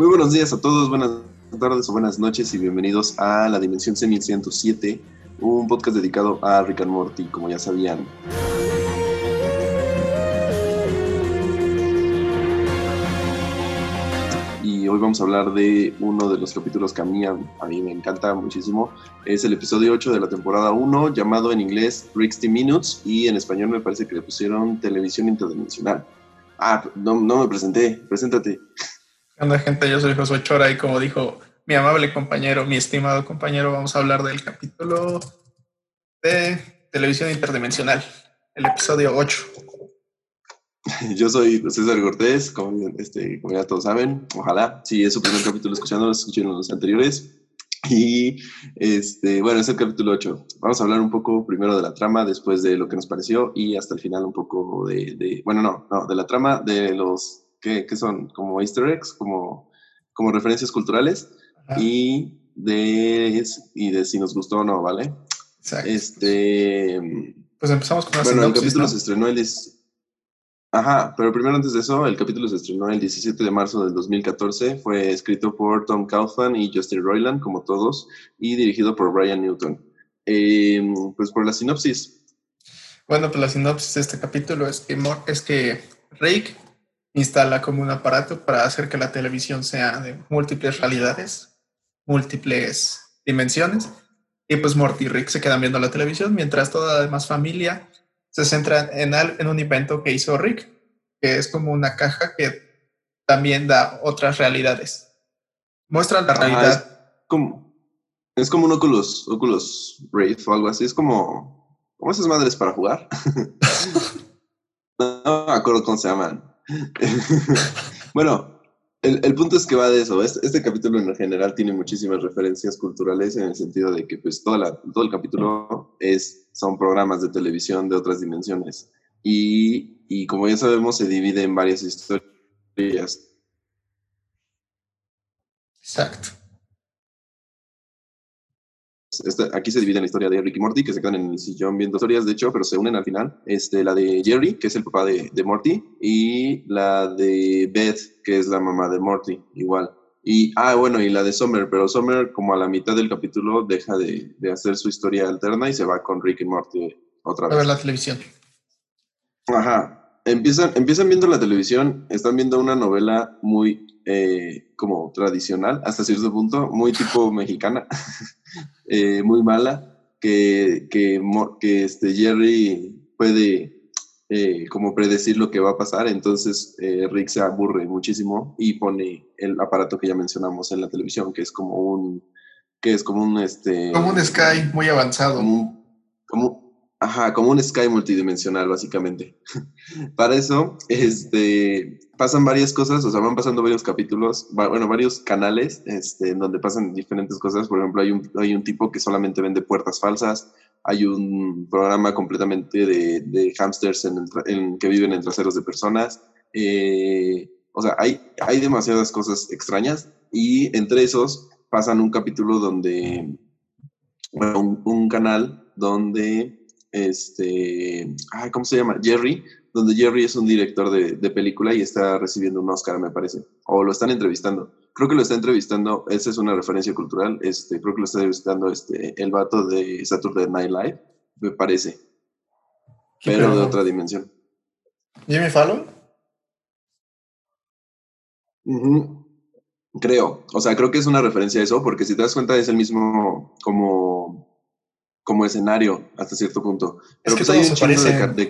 Muy buenos días a todos, buenas tardes o buenas noches y bienvenidos a La Dimensión Semi 107, un podcast dedicado a Rick and Morty, como ya sabían. Y hoy vamos a hablar de uno de los capítulos que a mí, a mí me encanta muchísimo. Es el episodio 8 de la temporada 1, llamado en inglés 60 Minutes y en español me parece que le pusieron Televisión Interdimensional. Ah, no, no me presenté, preséntate. Hola gente, yo soy Josué Chora y como dijo mi amable compañero, mi estimado compañero, vamos a hablar del capítulo de televisión interdimensional, el episodio 8. Yo soy César Cortés, como, este, como ya todos saben, ojalá, si es su primer capítulo escuchando, escuchen los anteriores. Y este, bueno, es el capítulo 8. Vamos a hablar un poco primero de la trama, después de lo que nos pareció y hasta el final un poco de bueno, no, no, de la trama, de los que, son como easter eggs, como, como referencias culturales y de, y de si nos gustó o no, ¿vale? Exacto. Este, pues empezamos con la Bueno, el capítulo se estrenó el... Ajá, pero primero antes de eso, el capítulo se estrenó el 17 de marzo del 2014, fue escrito por Tom Kaufman y Justin Roiland, como todos, y dirigido por Brian Newton. Em, pues por la sinopsis. Bueno, pues la sinopsis de este capítulo es que, es que Rick instala como un aparato para hacer que la televisión sea de múltiples realidades, múltiples dimensiones. Y pues Morty y Rick se quedan viendo la televisión mientras toda la demás familia se centra en, en un invento que hizo Rick, que es como una caja que también da otras realidades. Muestra la realidad. es, como, es como un Oculus, Oculus Rift o algo así. Es como, como esas madres para jugar. no me acuerdo cómo se llaman. bueno, el, punto es que va de eso. Este, capítulo en general tiene muchísimas referencias culturales en el sentido de que pues toda todo el capítulo es, son programas de televisión de otras dimensiones. Y, y como ya sabemos, se divide en varias historias. Exacto. Este, aquí se divide la historia de Rick y Morty, que se quedan en el sillón viendo historias, de hecho, pero se unen al final. Este, la de Jerry, que es el papá de, de Morty, y la de Beth, que es la mamá de Morty, igual. Y, ah, bueno, y la de Summer, pero Summer como a la mitad del capítulo deja de, de hacer su historia alterna y se va con Rick y Morty otra vez. A ver la televisión. Ajá. Empiezan, empiezan viendo la televisión, están viendo una novela muy eh, como tradicional, hasta cierto punto, muy tipo mexicana. Eh, muy mala, que, que, que este Jerry puede eh, como predecir lo que va a pasar, entonces eh, Rick se aburre muchísimo y pone el aparato que ya mencionamos en la televisión, que es como un, que es como un, este... Como un Sky muy avanzado. Como como, Ajá, como un Sky multidimensional, básicamente. Para eso, este, pasan varias cosas, o sea, van pasando varios capítulos, bueno, varios canales, este, en donde pasan diferentes cosas. Por ejemplo, hay un, hay un tipo que solamente vende puertas falsas, hay un programa completamente de, de hamsters en, que viven en traseros de personas. Eh, o sea, hay, hay demasiadas cosas extrañas y entre esos pasan un capítulo donde, bueno, un canal donde este, ¿cómo se llama? Jerry, donde Jerry es un director de, película y está recibiendo un Oscar, me parece, o lo están entrevistando. Creo que lo está entrevistando, esa es una referencia cultural, este, creo que lo está entrevistando este, el vato de Saturday Night Live, me parece, pero de otra dimensión. ¿Jimmy Fallon? Creo, o sea, creo que es una referencia a eso, porque si te das cuenta es el mismo como como escenario hasta cierto punto. Pero es que pues hay un chingo de,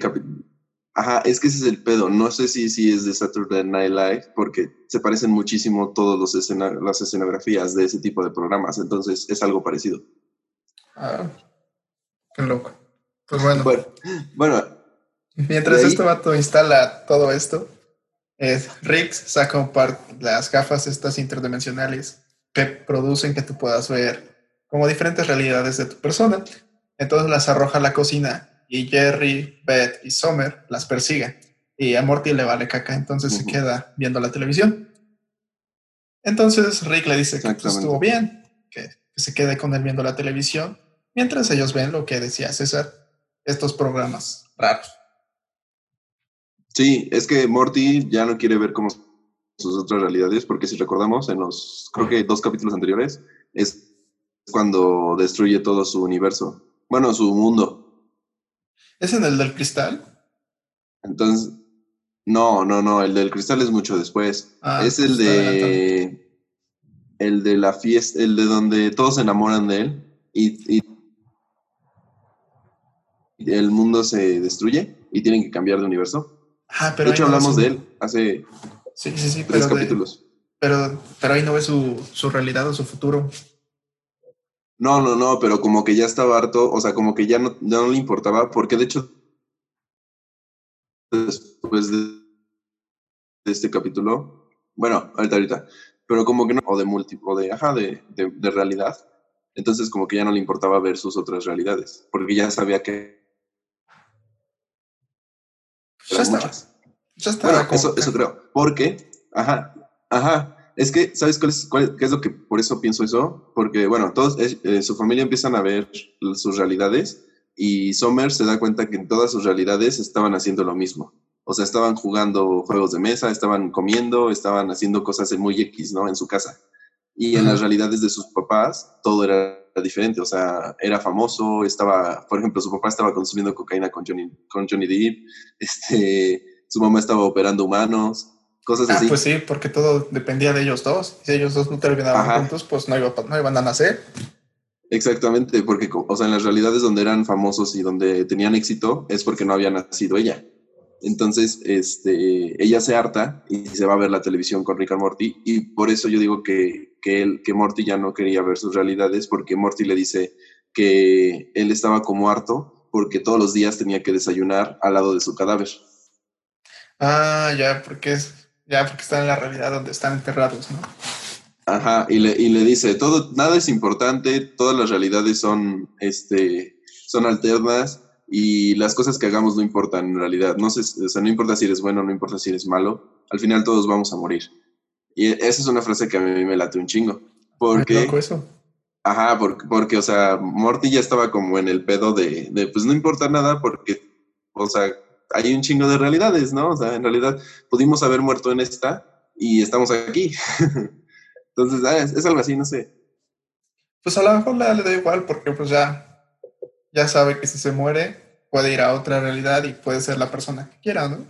Ajá, es que ese es el pedo. No sé si, si es de Saturday Night Live, porque se parecen muchísimo todas los las escenografías de ese tipo de programas. Entonces es algo parecido. Ah, qué loco. Pues bueno. Bueno. Mientras este vato instala todo esto, es Rick saca un par las gafas estas interdimensionales que producen que tú puedas ver como diferentes realidades de tu persona. Entonces las arroja a la cocina y Jerry, Beth y Summer las persiguen. Y a Morty le vale caca, entonces se queda viendo la televisión. Entonces Rick le dice que pues, estuvo bien, que, se quede con él viendo la televisión, mientras ellos ven lo que decía César, estos programas raros. Sí, es que Morty ya no quiere ver cómo sus otras realidades, porque si recordamos en los, creo que dos capítulos anteriores, es cuando destruye todo su universo, bueno, su mundo. ¿Es en el del cristal? Entonces, no, no, no, el del cristal es mucho después. Ah, es el de... El de la fiesta, el de donde todos se enamoran de él y, y el mundo se destruye y tienen que cambiar de universo. Ah, pero de hecho, hablamos de él hace sí, sí, sí, tres capítulos. pero, pero ahí no ve su, su realidad o su futuro. No, no, no, pero como que ya estaba harto, o sea, como que ya no, no le importaba, porque de hecho, después de, este capítulo, bueno, ahorita, ahorita, pero como que no, o de múltiplo, de, ajá, de, de, realidad, entonces como que ya no le importaba ver sus otras realidades, porque ya sabía que... Ya estaba. Ya estaba. Bueno, eso, eso creo, porque, ajá, ajá, es que, ¿sabes cuál es, cuál, qué es lo que por eso pienso eso? Porque, bueno, todos, eh, su familia empiezan a ver sus realidades y Sommer se da cuenta que en todas sus realidades estaban haciendo lo mismo. O sea, estaban jugando juegos de mesa, estaban comiendo, estaban haciendo cosas muy X, ¿no? En su casa. Y en las realidades de sus papás, todo era diferente. O sea, era famoso, estaba, por ejemplo, su papá estaba consumiendo cocaína con Johnny, con Johnny Depp, este, su mamá estaba operando humanos, cosas ah, Pues sí, porque todo dependía de ellos dos. Si ellos dos no terminaban juntos, pues no, iba, no iban a nacer. Exactamente, porque, o sea, en las realidades donde eran famosos y donde tenían éxito es porque no había nacido ella. Entonces, este, ella se harta y se va a ver la televisión con Rick and Morty y por eso yo digo que, que, él, que Morty ya no quería ver sus realidades porque Morty le dice que él estaba como harto porque todos los días tenía que desayunar al lado de su cadáver. Ah, ya, porque es, ya, porque están en la realidad donde están enterrados, ¿no? Ajá, y le, y le dice, todo, nada es importante, todas las realidades son, este, son alternas y las cosas que hagamos no importan en realidad. No, sé, o sea, no importa si eres bueno, no importa si eres malo, al final todos vamos a morir. Y esa es una frase que a mí me late un chingo. Porque, loco eso. Ajá, porque, porque, o sea, Morty ya estaba como en el pedo de, de, pues no importa nada porque, o sea, hay un chingo de realidades, ¿no? O sea, en realidad pudimos haber muerto en esta y estamos aquí. Entonces, ah, es, algo así, no sé. Pues a lo mejor le, da igual porque pues ya, ya sabe que si se muere puede ir a otra realidad y puede ser la persona que quiera, ¿no?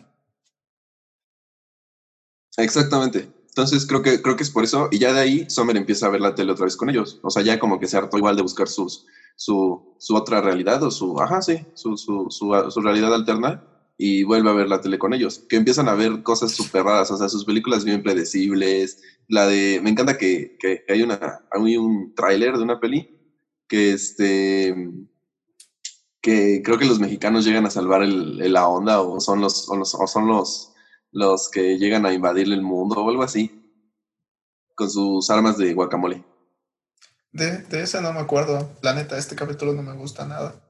Exactamente. Entonces creo que, creo que es por eso. Y ya de ahí Sommer empieza a ver la tele otra vez con ellos. O sea, ya como que se hartó igual de buscar sus, su, su otra realidad o su, ajá, sí, su, su, su, su realidad alterna y vuelve a ver la tele con ellos, que empiezan a ver cosas súper raras, o sea, sus películas bien predecibles, la de, me encanta que, que hay, una, hay un tráiler de una peli que este, que creo que los mexicanos llegan a salvar el, la onda o son los, o son los, los que llegan a invadir el mundo o algo así, con sus armas de guacamole. De, de esa no me acuerdo, la neta, este capítulo no me gusta nada.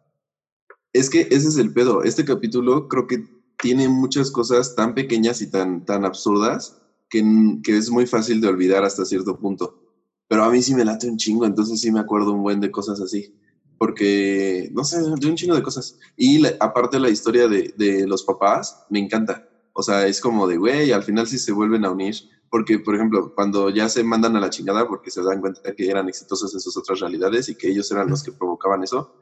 Es que ese es el pedo. Este capítulo creo que tiene muchas cosas tan pequeñas y tan, tan absurdas que, que, es muy fácil de olvidar hasta cierto punto. Pero a mí sí me late un chingo, entonces sí me acuerdo un buen de cosas así. Porque, no sé, de un chingo de cosas. Y aparte la historia de, de, los papás, me encanta. O sea, es como de, güey, al final sí se vuelven a unir. Porque, por ejemplo, cuando ya se mandan a la chingada porque se dan cuenta que eran exitosos en sus otras realidades y que ellos eran los que provocaban eso,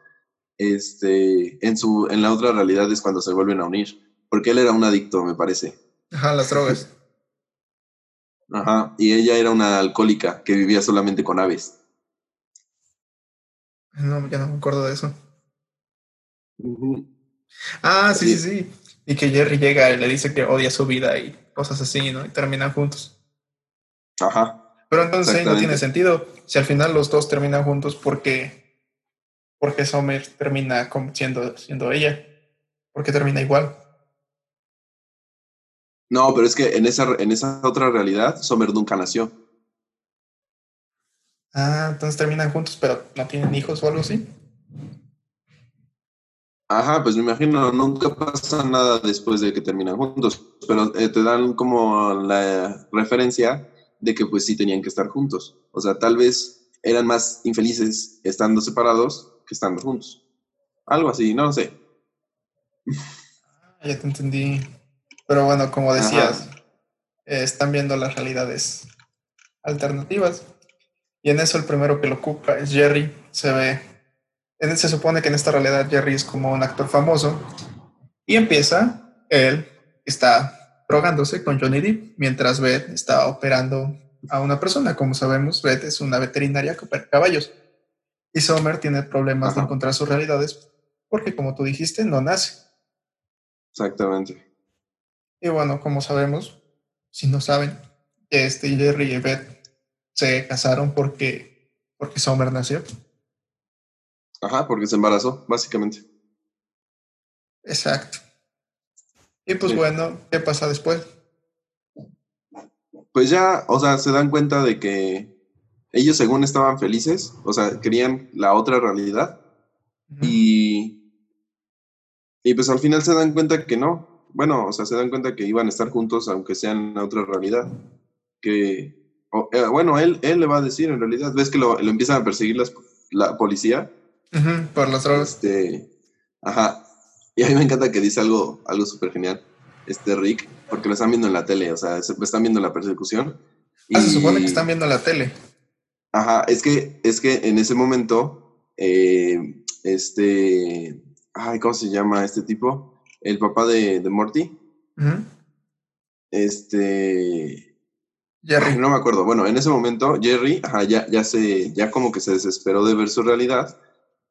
este, en, su, en la otra realidad es cuando se vuelven a unir, porque él era un adicto, me parece. Ajá, las drogas. Ajá, y ella era una alcohólica que vivía solamente con aves. No, ya no me acuerdo de eso. Ah, sí, sí, sí, Y que Jerry llega y le dice que odia su vida y cosas así, ¿no? Y terminan juntos. Ajá. Pero entonces ahí no tiene sentido. Si al final los dos terminan juntos, porque porque Sommer termina siendo, siendo ella, porque termina igual. No, pero es que en esa, en esa otra realidad, Sommer nunca nació. Ah, entonces terminan juntos, pero no tienen hijos o algo así. Ajá, pues me imagino, nunca pasa nada después de que terminan juntos, pero eh, te dan como la referencia de que pues sí tenían que estar juntos. O sea, tal vez eran más infelices estando separados que estando juntos. Algo así, no sé. Ah, ya te entendí. Pero bueno, como decías, eh, están viendo las realidades alternativas. Y en eso el primero que lo ocupa es Jerry. Se ve, se supone que en esta realidad Jerry es como un actor famoso. Y empieza, él está drogándose con Johnny Depp mientras Beth está operando a una persona. Como sabemos, Beth es una veterinaria que opera caballos. Y Sommer tiene problemas de encontrar sus realidades porque, como tú dijiste, no nace. Exactamente. Y bueno, como sabemos, si no saben, este Jerry y Beth se casaron porque, porque Sommer nació. Ajá, porque se embarazó, básicamente. Exacto. Y pues bueno, ¿qué pasa después? Pues ya, o sea, se dan cuenta de que ellos según estaban felices, o sea, querían la otra realidad. Y, y pues al final se dan cuenta que no. Bueno, o sea, se dan cuenta que iban a estar juntos aunque sean la otra realidad. Que eh, bueno, él, él le va a decir en realidad, ves que lo, empiezan a perseguir la policía. por las drogas. Este, ajá. Y a mí me encanta que dice algo, algo súper genial, este Rick, porque lo están viendo en la tele, o sea, están viendo la persecución. Ah, se supone que están viendo la tele. Ajá, es que, es que en ese momento, eh, este, ay, ¿cómo se llama este tipo? El papá de, de Morty. Este, Jerry. no me acuerdo. Bueno, en ese momento, Jerry ya, ya, se, ya como que se desesperó de ver su realidad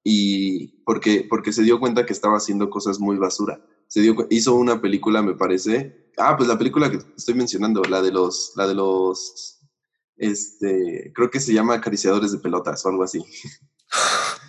y porque, porque se dio cuenta que estaba haciendo cosas muy basura. Se dio, hizo una película, me parece. Ah, pues la película que estoy mencionando, la de los, la de los, este, creo que se llama Acariciadores de Pelotas o algo así.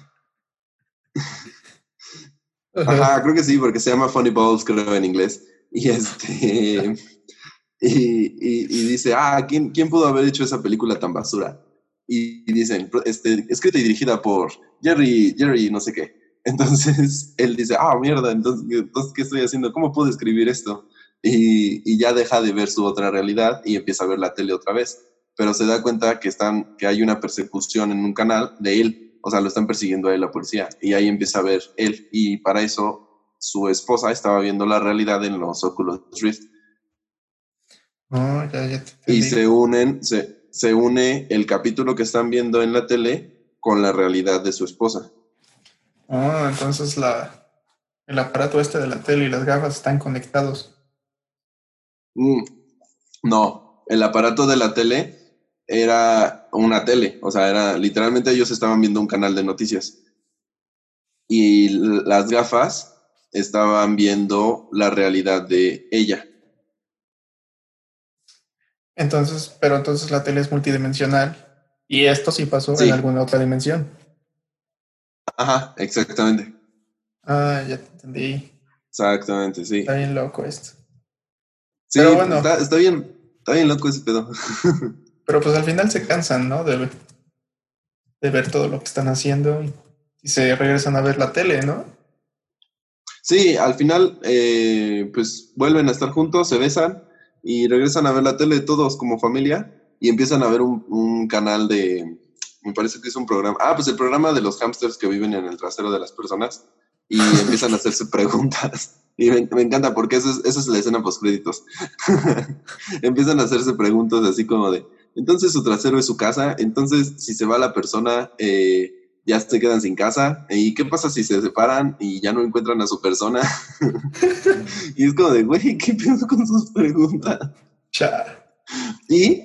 Ajá, creo que sí, porque se llama Funny Balls, creo, en inglés. Y este, y, dice, ah, ¿quién, ¿quién pudo haber hecho esa película tan basura? Y, dicen, este, escrita y dirigida por Jerry, Jerry, no sé qué. Entonces él dice, ah, mierda, entonces, entonces ¿qué estoy haciendo? ¿Cómo puedo escribir esto? Y, y, ya deja de ver su otra realidad y empieza a ver la tele otra vez. Pero se da cuenta que, están, que hay una persecución en un canal de él, o sea, lo están persiguiendo a él la policía. Y ahí empieza a ver él. Y para eso su esposa estaba viendo la realidad en los óculos Rift y se unen, se, se une el capítulo que están viendo en la tele con la realidad de su esposa. Ah, entonces la, el aparato este de la tele y las gafas están conectados. Mm, no, el aparato de la tele era una tele, o sea, era literalmente ellos estaban viendo un canal de noticias. Y las gafas estaban viendo la realidad de ella. Entonces, pero entonces la tele es multidimensional y esto sí pasó en alguna otra dimensión. Ajá, exactamente. Ah, ya te entendí. Exactamente, sí. Está bien loco esto. Sí, pero bueno, está, bien, está bien loco ese pedo. pero pues al final se cansan, ¿no? De, de ver todo lo que están haciendo y, se regresan a ver la tele, ¿no? Sí, al final, eh, pues vuelven a estar juntos, se besan y regresan a ver la tele todos como familia y empiezan a ver un, canal de, me parece que es un programa, ah, pues el programa de los hamsters que viven en el trasero de las personas y empiezan a hacerse preguntas. Y me, encanta porque esa es, esa es la escena post créditos. empiezan a hacerse preguntas así como de, entonces su trasero es su casa, entonces si se va la persona, eh, ya se quedan sin casa. ¿Y qué pasa si se separan y ya no encuentran a su persona? y es como de, güey, ¿qué pienso con sus preguntas? Y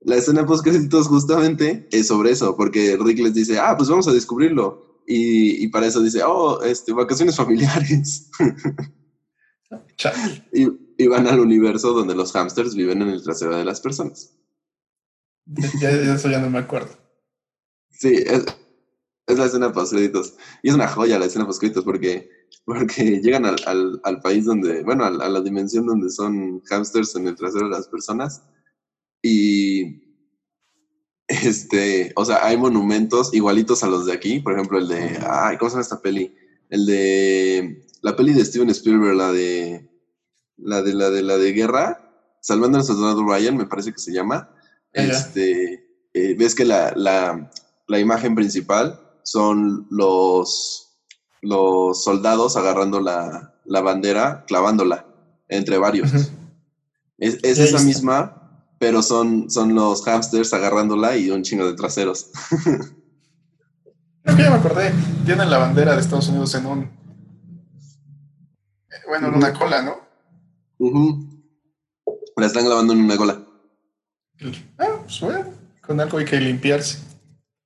la escena post justamente es sobre eso, porque Rick les dice, ah, pues vamos a descubrirlo. Y, para eso dice, oh, este, vacaciones familiares. y, y, van al universo donde los hamsters viven en el trasero de las personas. Ya, eso ya no me acuerdo. Sí, es, es la escena post créditos. Y es una joya la escena post créditos porque, porque llegan al, al, país donde, bueno, a, la dimensión donde son hamsters en el trasero de las personas. Y, este, o sea, hay monumentos igualitos a los de aquí. Por ejemplo, el de, ay, ¿cómo se llama esta peli? El de, la peli de Steven Spielberg, la de, la de, la de, la de guerra, Salvando al Soldado Ryan, me parece que se llama. Este, eh, ves que la, la, la imagen principal son los, los soldados agarrando la, bandera, clavándola entre varios. Es, esa misma, pero son, son los hamsters agarrándola y un chingo de traseros. Creo que ya me acordé. Tienen la bandera de Estados Unidos en un. Bueno, en una cola, ¿no? La están grabando en una cola. Ah, pues bueno, con algo hay que limpiarse.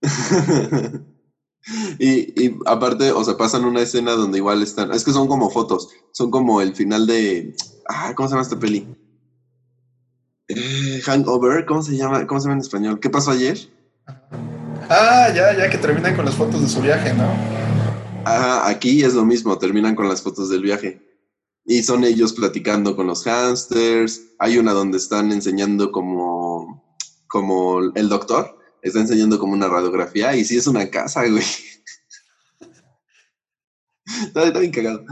y, y, aparte, o sea, pasan una escena donde igual están. Es que son como fotos. Son como el final de. Ah, ¿cómo se llama esta peli? Eh, hangover, ¿cómo se llama? ¿Cómo se llama en español? ¿Qué pasó ayer? Ah, ya, ya que terminan con las fotos de su viaje, ¿no? Ah, aquí es lo mismo, terminan con las fotos del viaje. Y son ellos platicando con los hamsters. Hay una donde están enseñando como, como el doctor, está enseñando como una radiografía y sí es una casa, güey. está, bien cagado.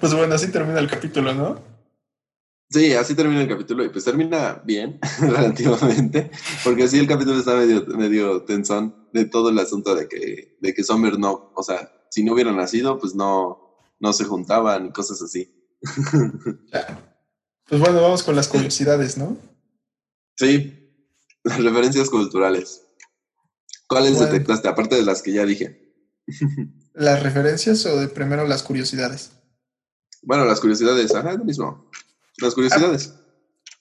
pues bueno, así termina el capítulo, ¿no? Sí, así termina el capítulo y pues termina bien, relativamente, porque sí el capítulo está medio, medio tensón de todo el asunto de que, de que Summer no, o sea, si no hubiera nacido, pues no, no se juntaban y cosas así. Pues bueno, vamos con las curiosidades, ¿no? Sí, las referencias culturales. ¿Cuáles detectaste, aparte de las que ya dije? ¿Las referencias o de primero las curiosidades? Bueno, las curiosidades, ajá, es lo mismo. Las curiosidades.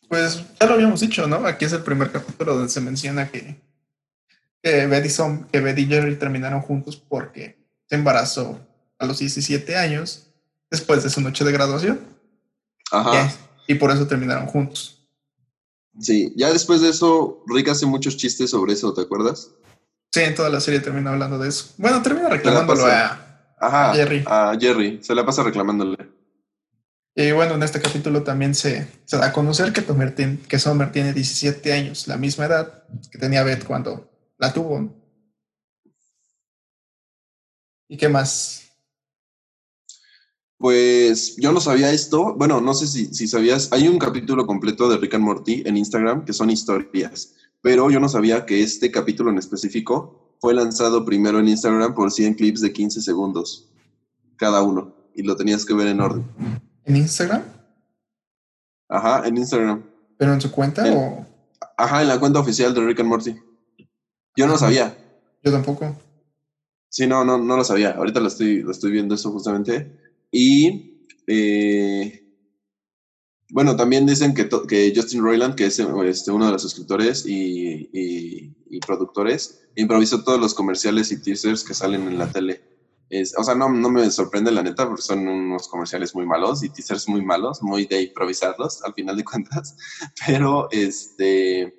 pues ya lo habíamos dicho, ¿no? Aquí es el primer capítulo donde se menciona que, que, Betty, que Betty y Jerry terminaron juntos porque se embarazó a los 17 años después de su noche de graduación. Ajá. Y, por eso terminaron juntos. Sí, ya después de eso, Rick hace muchos chistes sobre eso, ¿te acuerdas? Sí, en toda la serie termina hablando de eso. Bueno, termina reclamándolo a, a, Jerry. A Jerry, se la pasa reclamándole. Y bueno, en este capítulo también se, se da a conocer que, Tomer que Sommer tiene 17 años, la misma edad que tenía Beth cuando la tuvo. ¿Y qué más? Pues yo no sabía esto. Bueno, no sé si, si, sabías. Hay un capítulo completo de Rick and Morty en Instagram que son historias. Pero yo no sabía que este capítulo en específico fue lanzado primero en Instagram por 100 clips de 15 segundos cada uno. Y lo tenías que ver en orden. ¿En Instagram? Ajá, en Instagram. ¿Pero en su cuenta o...? Ajá, en la cuenta oficial de Rick and Morty. Yo no sabía. Yo tampoco. Sí, no, no, no lo sabía. Ahorita lo estoy, lo estoy viendo eso justamente. Y eh, bueno, también dicen que, Justin Roiland, que es este, uno de los escritores y, y, productores, improvisó todos los comerciales y teasers que salen en la tele. O sea, no, no, me sorprende la neta porque son unos comerciales muy malos y teasers muy malos, muy de improvisarlos al final de cuentas, pero este,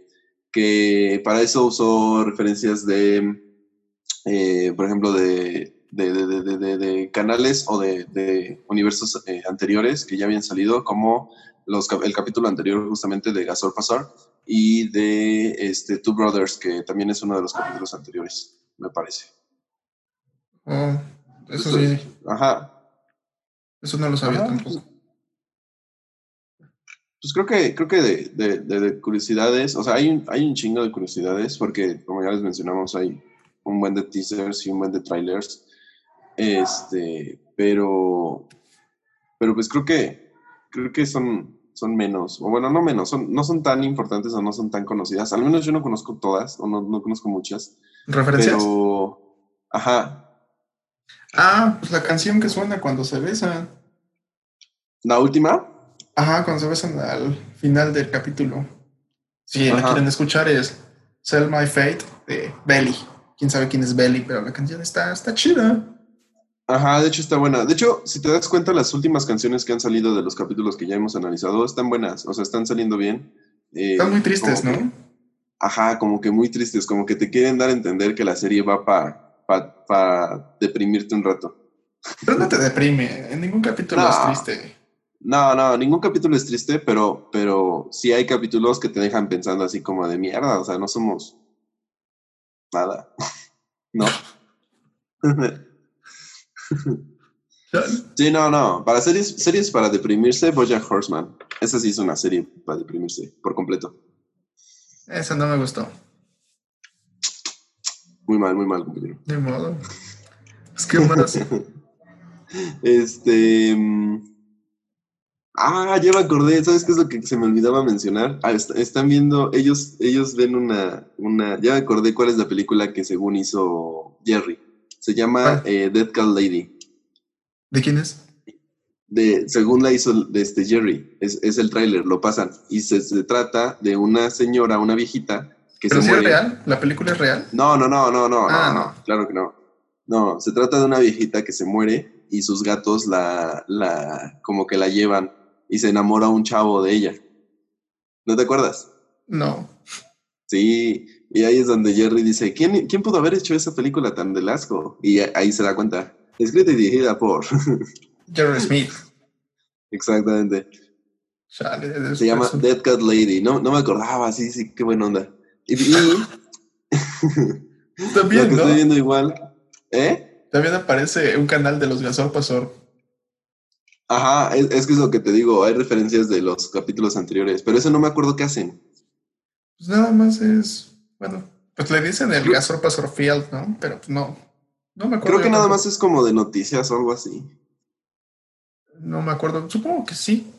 que para eso usó referencias de, eh, por ejemplo, de, de, de, canales o de, universos eh, anteriores que ya habían salido, como los, el capítulo anterior justamente de Gasol Pasar y de este, Two Brothers, que también es uno de los capítulos anteriores, me parece. Oh. Eso sí. Ajá. Eso no lo sabía tampoco. Pues creo que, creo que de, de, curiosidades, o sea, hay un, hay un chingo de curiosidades, porque como ya les mencionamos, hay un buen de teasers y un buen de trailers. Este, pero, pero pues creo que, creo que son, son menos, o bueno, no menos, son, no son tan importantes o no son tan conocidas. Al menos yo no conozco todas, o no, no conozco muchas. ¿Referencias? Pero, ajá, Ah, pues la canción que suena cuando se besan. ¿La última? Ajá, cuando se besan al final del capítulo. Si la quieren escuchar es Sell My Fate de Belly. Quién sabe quién es Belly, pero la canción está, está chida. Ajá, de hecho está buena. De hecho, si te das cuenta, las últimas canciones que han salido de los capítulos que ya hemos analizado están buenas, o sea, están saliendo bien. Eh, están muy tristes, ¿no? ajá, como que muy tristes, como que te quieren dar a entender que la serie va para para deprimirte un rato. Pero no te deprime, en ningún capítulo es triste. No, no, ningún capítulo es triste, pero, pero sí hay capítulos que te dejan pensando así como de mierda, o sea, no somos nada, ¿no? sí, no, no, para series, series para deprimirse, Bojack Horseman, esa sí es una serie para deprimirse por completo. Esa no me gustó. Muy mal, muy mal, compañero. De modo. Es que más. este. Mm, Ah, ya me acordé, ¿sabes qué es lo que se me olvidaba mencionar? Ah, están viendo, ellos, ellos ven una, una, ya me acordé cuál es la película que según hizo Jerry. Se llama eh, Dead Cat Lady. ¿De quién es? De, según la hizo de este Jerry, es, es el tráiler, lo pasan. Y se, se, trata de una señora, una viejita, que ¿Pero se si muere. es real? ¿La película es real? No, no, no, no, no, Ah, no, no, claro que no. No, se trata de una viejita que se muere y sus gatos la, la, como que la llevan y se enamora un chavo de ella. ¿No te acuerdas? No. Sí, y ahí es donde Jerry dice, ¿quién, ¿quién pudo haber hecho esa película tan del asco? Y ahí se da cuenta. Escrita y dirigida por... Jerry Smith. Exactamente. Chale, Se llama Dead Cat Lady. No, no me acordaba, sí, sí, qué buena onda. Y, y También, lo que ¿no? estoy viendo igual, ¿eh? También aparece un canal de los Gasol Pasor. Ajá, es, es que es lo que te digo, hay referencias de los capítulos anteriores, pero eso no me acuerdo qué hacen. Pues nada más es, bueno, pues le dicen el Gasol Pasor Field, ¿no? Pero pues no, no me acuerdo. Creo que nada más es como de noticias o algo así. No me acuerdo, supongo que sí.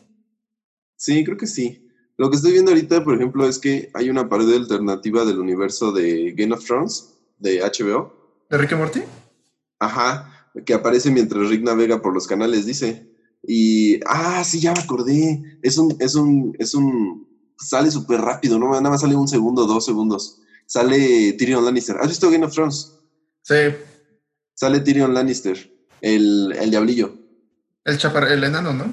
Sí, creo que sí. Lo que estoy viendo ahorita, por ejemplo, es que hay una pared alternativa del universo de Game of Thrones, de HBO. ¿De Rick y Morty? Ajá, que aparece mientras Rick navega por los canales, dice. Y, ah, sí, ya me acordé. Es un, es un, es un, sale súper rápido, ¿no? Nada más sale un segundo, dos segundos. Sale Tyrion Lannister. ¿Has visto Game of Thrones? Sí, Sale Tyrion Lannister, el, el diablillo. el chapar, el enano, ¿no?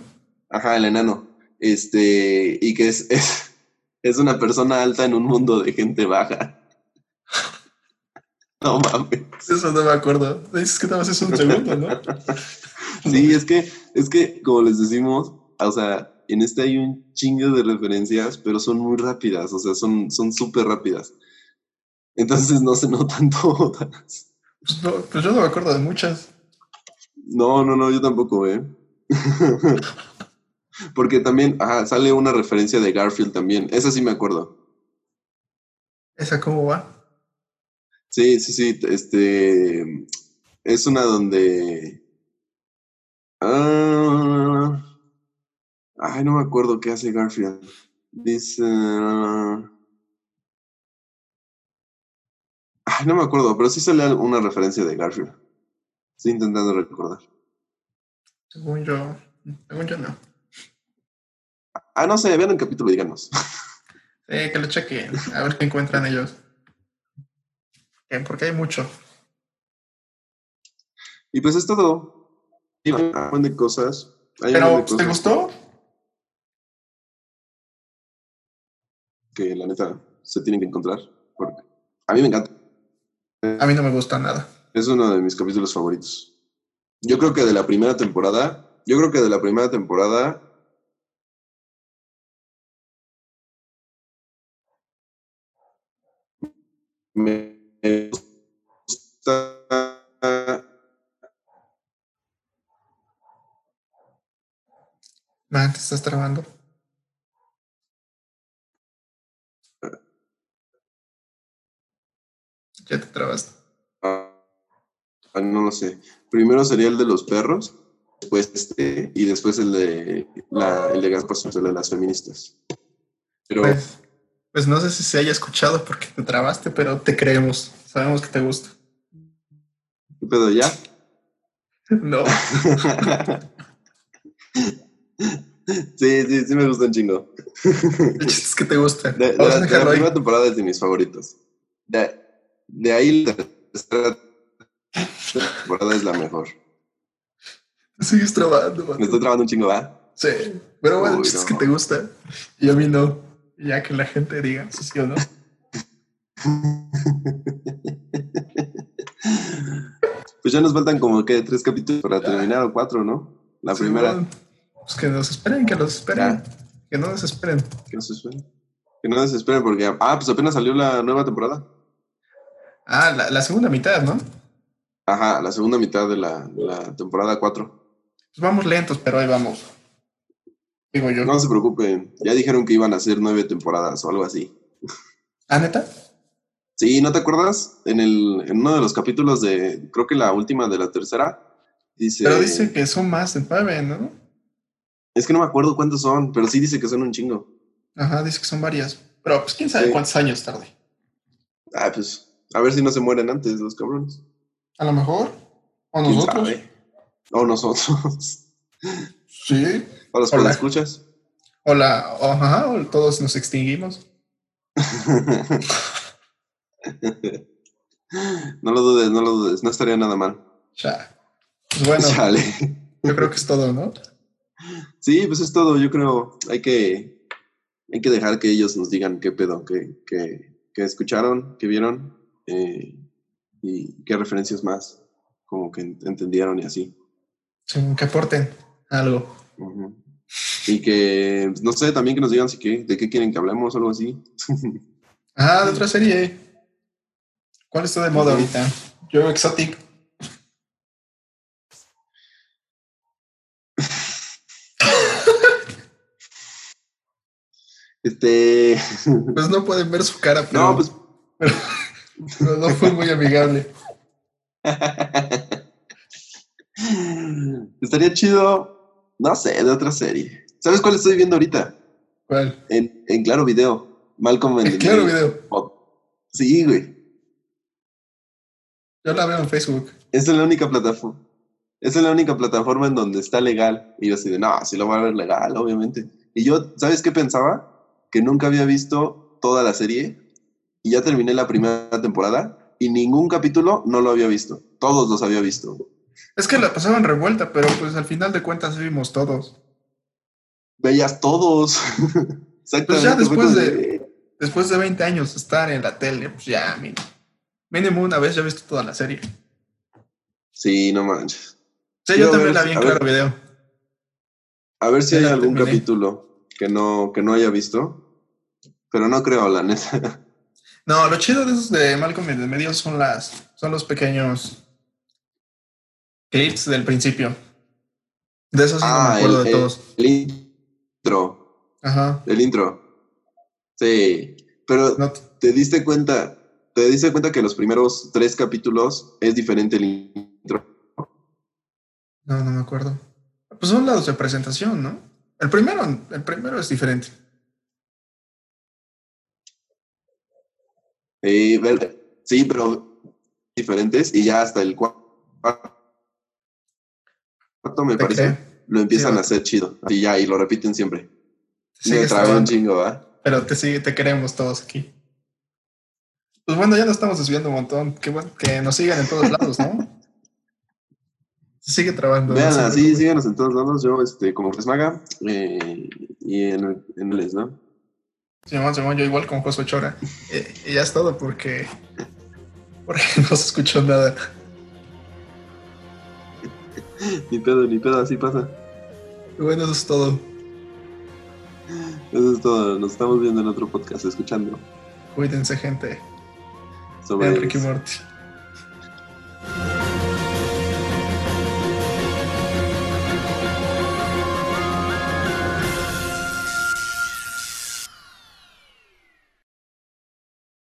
Ajá, el enano. Este, y que es, es, es una persona alta en un mundo de gente baja. No mames. Eso no me acuerdo. Dices que nada más es un segundo, ¿no? Sí, es que, es que, como les decimos, o sea, en este hay un chingo de referencias, pero son muy rápidas, o sea, son son súper rápidas. Entonces no se notan todas. Pues, no, pues yo no me acuerdo de muchas. No, no, no, yo tampoco, ¿eh? Porque también, ajá, sale una referencia de Garfield también. Esa sí me acuerdo. ¿Esa cómo va? Sí, sí, sí. Este es una donde. Ah, ay, no me acuerdo qué hace Garfield. Dice. Ay, no me acuerdo, pero sí sale una referencia de Garfield. Estoy intentando recordar. Según yo, según yo no. Ah, no sé, vean el capítulo y díganos. Eh, que lo chequen, a ver qué encuentran ellos. Eh, porque hay mucho. Y pues es todo. Hay un montón de cosas. Pero, ¿te gustó? Que la neta se tienen que encontrar. Porque a mí me encanta. A mí no me gusta nada. Es uno de mis capítulos favoritos. Yo creo que de la primera temporada, yo creo que de la primera temporada me gusta Man, te estás trabando. Ya te trabaste. ah, no lo sé. Primero sería el de los perros, después este, y después el de la, el de Gaspar el de las feministas. Pero Pues, pues no sé si se haya escuchado porque te trabaste, pero te creemos. Sabemos que te gusta. ¿qué pedo ya? No. sí, sí, sí me gusta un chingo. El chiste es que te gusta. De, de Vamos la, de primera temporada es de mis favoritos. De, de ahí la tercera temporada es la mejor. Sigues trabando, Me vato. estoy trabando un chingo, ¿va? Sí. Pero bueno, Uy, es que te gusta. Y a mí no. Ya que la gente diga si sí o no. Pues ya nos faltan como que tres capítulos para terminar o cuatro, ¿no? La Sí, primera. bueno. Pues que nos esperen, que nos esperen. Que no nos esperen. Que no se esperen. Que no desesperen porque. Ah, pues apenas salió la nueva temporada. Ah, la, la segunda mitad, ¿no? Ajá, la segunda mitad de la, de la temporada 4. Pues vamos lentos, pero ahí vamos. Digo yo. No se preocupen, ya dijeron que iban a ser nueve temporadas o algo así. ¿Ah, neta? Sí, ¿no te acuerdas? En, el, en uno de los capítulos de, creo que la última de la tercera, dice... Pero dice que son más de nueve, ¿no? Es que no me acuerdo cuántos son, pero sí dice que son un chingo. Ajá, dice que son varias. Pero pues quién sabe Sí. cuántos años tarde. Ah, pues, a ver si no se mueren antes los cabrones. A lo mejor. O ¿Quién nosotros. sabe? O nosotros. Sí. o los Hola. escuchas. O la. o- ajá, o todos nos extinguimos. no lo dudes, no lo dudes. No estaría nada mal. Ya. Pues bueno, Chale. yo creo que es todo, ¿no? Sí, pues es todo. Yo creo hay que, hay que dejar que ellos nos digan qué pedo, qué, qué, qué escucharon, qué vieron eh, y qué referencias más como que ent- entendieron y así. Sí, que aporten algo. Y que, no sé, también que nos digan si qué, de qué quieren que hablemos o algo así. Ah, de otra serie. ¿Cuál está de moda ahorita? Yo Exotic. Este. Pues no pueden ver su cara, pero No, pues. pero no fue muy amigable. Estaría chido, no sé, de otra serie. ¿Sabes cuál estoy viendo ahorita? ¿Cuál? En, en Claro Video. Malcolm en el Claro, video. Oh, Sí, güey. Yo la veo en Facebook. Esa es la única plataforma. Esa es la única plataforma en donde está legal. Y yo así de, no, sí lo voy a ver legal, obviamente. Y yo, ¿sabes qué pensaba? Que nunca había visto toda la serie. Y ya terminé la primera temporada. Y ningún capítulo no lo había visto. Todos los había visto. Es que la pasaban revuelta, pero pues al final de cuentas vimos todos. Veías todos. Exactamente. Pues ya fue después de- Después de 20 años estar en la tele, pues ya, mínimo. Mínimo una vez ya he visto toda la serie. Sí, no manches. Sí, yo también ver, la vi en Claro ver. Video. A ver si Ya hay algún terminé. capítulo que no, que no haya visto. Pero no creo, la neta. No, lo chido de esos de Malcolm en el medio son las, son los pequeños clips del principio. De esos sí no me acuerdo el, de todos. el intro. Ajá. El intro. Sí. Pero No, te diste cuenta, te diste cuenta que los primeros tres capítulos es diferente el intro. no, no me acuerdo. Pues son los de presentación, ¿no? El primero, el primero es diferente. Eh, sí, pero diferentes y ya hasta el cua- cuarto, me parece, lo empiezan Sí, a hacer chido. Y ya, y lo repiten siempre. Me trabé un chingo, ¿va? pero te sigue, te queremos todos aquí. Pues bueno, ya nos estamos desviando un montón. Qué bueno que nos sigan en todos lados, ¿no? Se sigue trabando. no Vean, así, preocupen. síganos en todos lados. Yo, este, como Fresmaga, eh, y en, en les, ¿no? Simón, Simón, yo igual con Josué Chora. Y ya es todo porque, porque no se escuchó nada. Ni pedo, ni pedo, así pasa. Bueno, eso es todo. Eso es todo. Nos estamos viendo en otro podcast, escuchando Cuídense, gente. sobre Ricky Morty.